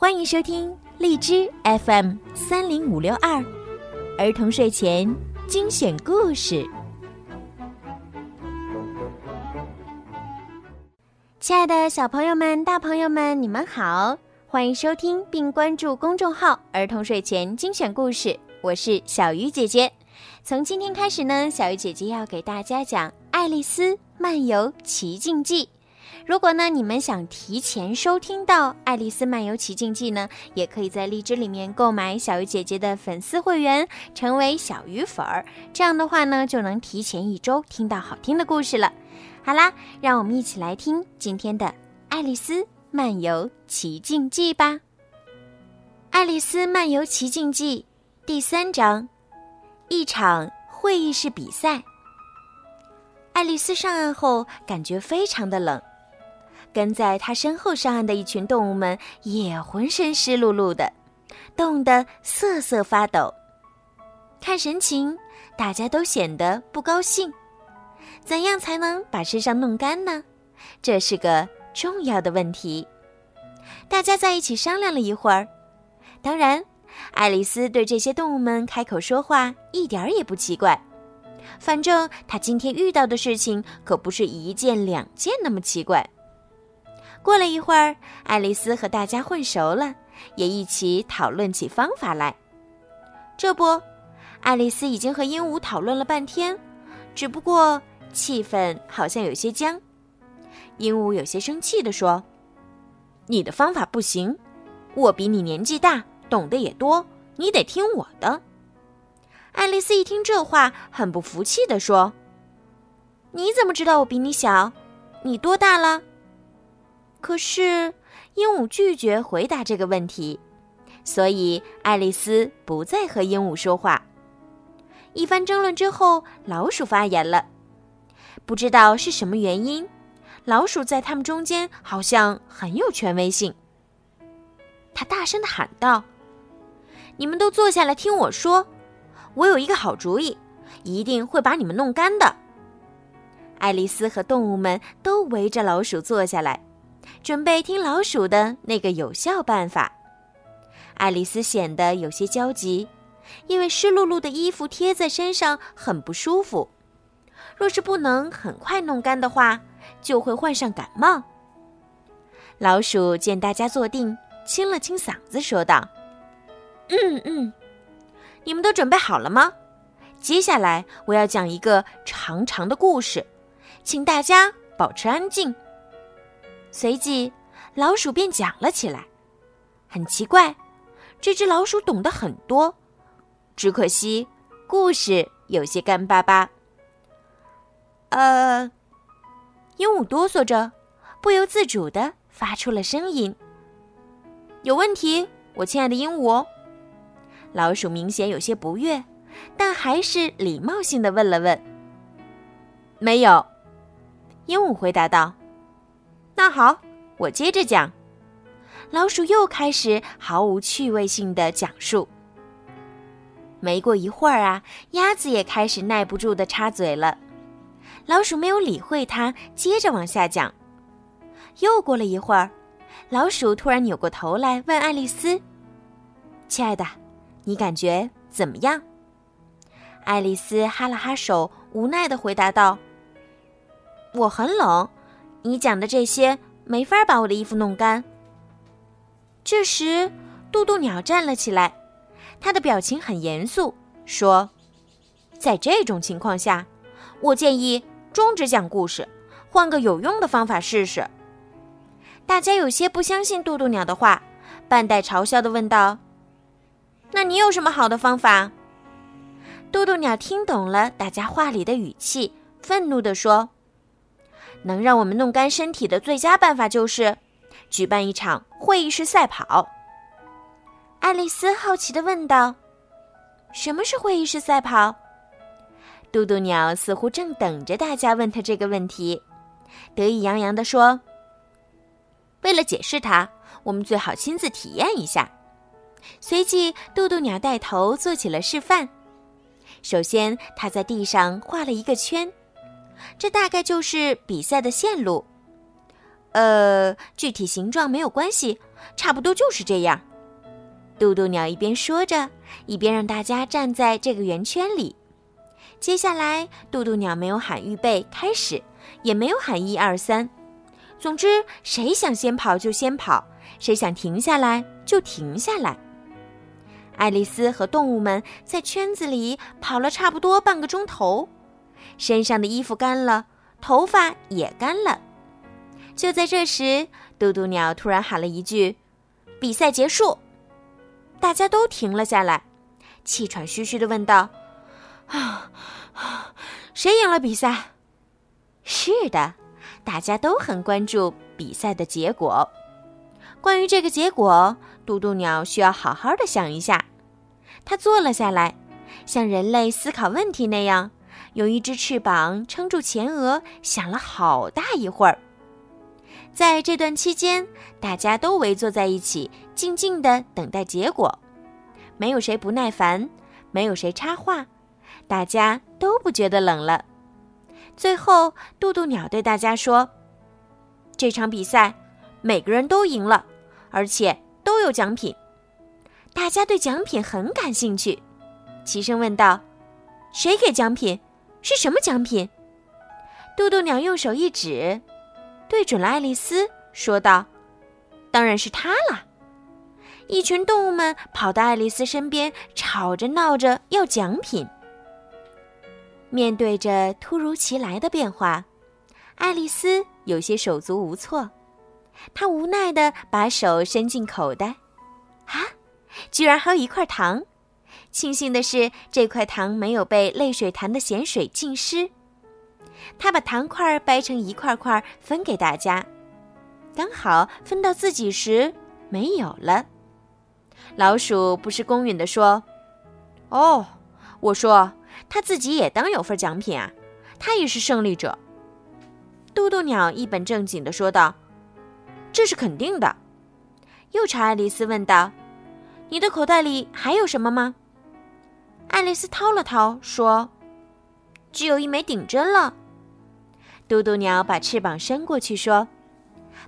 欢迎收听荔枝 FM 三零五六二儿童睡前精选故事。亲爱的小朋友们、大朋友们，你们好！欢迎收听并关注公众号“儿童睡前精选故事”，我是小鱼姐姐。从今天开始呢，小鱼姐姐要给大家讲《爱丽丝漫游奇境记》。如果呢，你们想提前收听到《爱丽丝漫游奇境记》呢，也可以在荔枝里面购买小鱼姐姐的粉丝会员，成为小鱼粉儿。这样的话呢，就能提前一周听到好听的故事了。好啦，让我们一起来听今天的《爱丽丝漫游奇境记》吧。《爱丽丝漫游奇境记》第三章：一场会议室比赛。爱丽丝上岸后，感觉非常的冷。跟在他身后上岸的一群动物们也浑身湿漉漉的，冻得瑟瑟发抖。看神情，大家都显得不高兴。怎样才能把身上弄干呢？这是个重要的问题。大家在一起商量了一会儿。当然，爱丽丝对这些动物们开口说话一点儿也不奇怪。反正她今天遇到的事情可不是一件两件那么奇怪。过了一会儿，爱丽丝和大家混熟了，也一起讨论起方法来。这不，爱丽丝已经和鹦鹉讨论了半天，只不过气氛好像有些僵。鹦鹉有些生气地说：“你的方法不行，我比你年纪大，懂得也多，你得听我的。”爱丽丝一听这话，很不服气地说：“你怎么知道我比你小？你多大了？”可是，鹦鹉拒绝回答这个问题，所以爱丽丝不再和鹦鹉说话。一番争论之后，老鼠发言了。不知道是什么原因，老鼠在他们中间好像很有权威性。他大声的喊道：“你们都坐下来听我说，我有一个好主意，一定会把你们弄干的。”爱丽丝和动物们都围着老鼠坐下来。准备听老鼠的那个有效办法。爱丽丝显得有些焦急，因为湿漉漉的衣服贴在身上很不舒服。若是不能很快弄干的话，就会患上感冒。老鼠见大家坐定，清了清嗓子，说道：“嗯嗯，你们都准备好了吗？接下来我要讲一个长长的故事，请大家保持安静。”随即，老鼠便讲了起来。很奇怪，这只老鼠懂得很多，只可惜故事有些干巴巴。呃，鹦鹉哆嗦着，不由自主的发出了声音：“有问题，我亲爱的鹦鹉。”老鼠明显有些不悦，但还是礼貌性的问了问：“没有。”鹦鹉回答道。那好，我接着讲。老鼠又开始毫无趣味性的讲述。没过一会儿啊，鸭子也开始耐不住的插嘴了。老鼠没有理会它，接着往下讲。又过了一会儿，老鼠突然扭过头来问爱丽丝：“亲爱的，你感觉怎么样？”爱丽丝哈了哈手，无奈的回答道：“我很冷。”你讲的这些没法把我的衣服弄干。这时，渡渡鸟站了起来，他的表情很严肃，说：“在这种情况下，我建议终止讲故事，换个有用的方法试试。”大家有些不相信渡渡鸟的话，半带嘲笑的问道：“那你有什么好的方法？”渡渡鸟听懂了大家话里的语气，愤怒地说。能让我们弄干身体的最佳办法就是举办一场会议室赛跑。爱丽丝好奇地问道：“什么是会议室赛跑？”嘟嘟鸟似乎正等着大家问他这个问题，得意洋洋地说：“为了解释它，我们最好亲自体验一下。”随即，嘟嘟鸟带头做起了示范。首先，他在地上画了一个圈。这大概就是比赛的线路。呃，具体形状没有关系，差不多就是这样。渡渡鸟一边说着，一边让大家站在这个圆圈里。接下来，渡渡鸟没有喊“预备开始”，也没有喊“一二三”。总之，谁想先跑就先跑，谁想停下来就停下来。爱丽丝和动物们在圈子里跑了差不多半个钟头，身上的衣服干了，头发也干了。就在这时，嘟嘟鸟突然喊了一句：“比赛结束！”大家都停了下来，气喘吁吁的问道：“啊，谁赢了比赛？”是的，大家都很关注比赛的结果。关于这个结果，嘟嘟鸟需要好好的想一下。他坐了下来，像人类思考问题那样，用一只翅膀撑住前额，想了好大一会儿。在这段期间，大家都围坐在一起，静静的等待结果。没有谁不耐烦，没有谁插话，大家都不觉得冷了。最后，渡渡鸟对大家说：“这场比赛，每个人都赢了，而且都有奖品。”大家对奖品很感兴趣，齐声问道：“谁给奖品？是什么奖品？”渡渡鸟用手一指。对准了爱丽丝，说道：“当然是她了。”一群动物们跑到爱丽丝身边，吵着闹着要奖品。面对着突如其来的变化，爱丽丝有些手足无措。她无奈地把手伸进口袋，啊，居然还有一块糖！庆幸的是，这块糖没有被泪水潭的咸水浸湿。他把糖块掰成一块块分给大家，刚好分到自己时没有了。老鼠不是公允的说：“哦，我说他自己也当有份奖品啊，他也是胜利者。”嘟嘟鸟一本正经的说道：“这是肯定的。”又朝爱丽丝问道：“你的口袋里还有什么吗？”爱丽丝掏了掏，说：“只有一枚顶针了。”嘟嘟鸟把翅膀伸过去说：“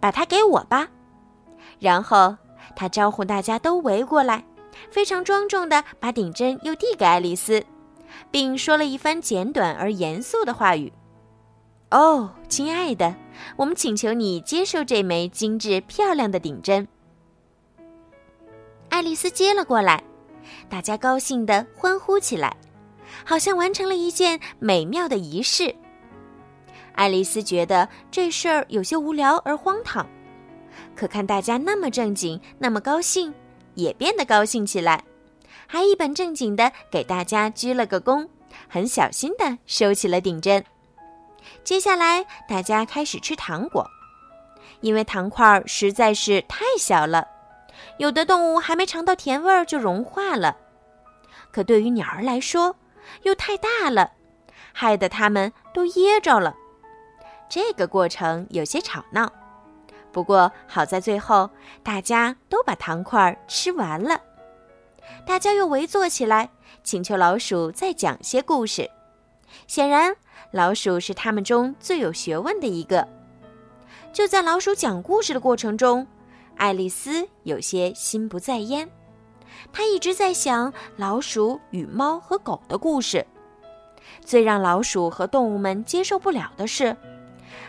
把它给我吧。”然后他招呼大家都围过来，非常庄重地把顶针又递给爱丽丝，并说了一番简短而严肃的话语：“哦，亲爱的，我们请求你接受这枚精致漂亮的顶针。”爱丽丝接了过来，大家高兴地欢呼起来，好像完成了一件美妙的仪式。爱丽丝觉得这事儿有些无聊而荒唐，可看大家那么正经，那么高兴，也变得高兴起来，还一本正经地给大家鞠了个躬，很小心地收起了顶针。接下来，大家开始吃糖果，因为糖块实在是太小了，有的动物还没尝到甜味儿就融化了，可对于鸟儿来说，又太大了，害得它们都噎着了。这个过程有些吵闹，不过好在最后大家都把糖块吃完了。大家又围坐起来，请求老鼠再讲些故事。显然，老鼠是他们中最有学问的一个。就在老鼠讲故事的过程中，爱丽丝有些心不在焉。她一直在想老鼠与猫和狗的故事。最让老鼠和动物们接受不了的是。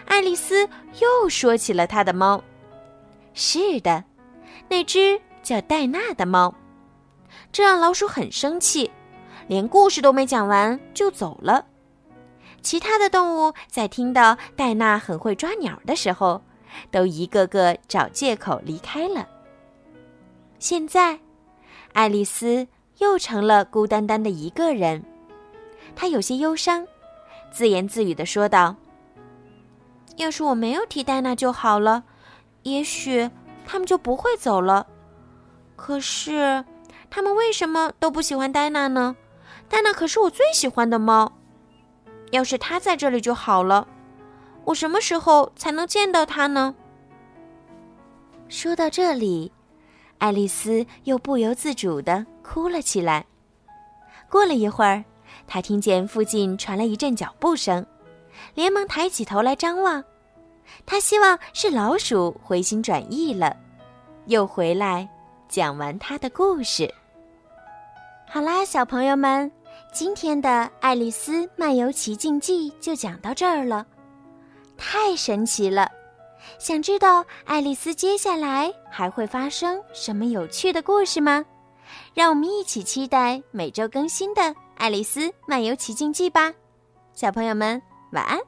爱丽丝又说起了她的猫。是的，那只叫戴娜的猫。这让老鼠很生气，连故事都没讲完就走了。其他的动物在听到戴娜很会抓鸟的时候，都一个个找借口离开了。现在，爱丽丝又成了孤单单的一个人。她有些忧伤，自言自语的说道。要是我没有提戴娜就好了，也许他们就不会走了。可是，他们为什么都不喜欢戴娜呢？戴娜可是我最喜欢的猫。要是她在这里就好了。我什么时候才能见到她呢？说到这里，爱丽丝又不由自主的哭了起来。过了一会儿，她听见附近传来一阵脚步声。连忙抬起头来张望，她希望是老鼠回心转意了，又回来讲完他的故事。好啦，小朋友们，今天的《爱丽丝漫游奇境记》就讲到这儿了，太神奇了！想知道爱丽丝接下来还会发生什么有趣的故事吗？让我们一起期待每周更新的《爱丽丝漫游奇境记》吧，小朋友们晚安。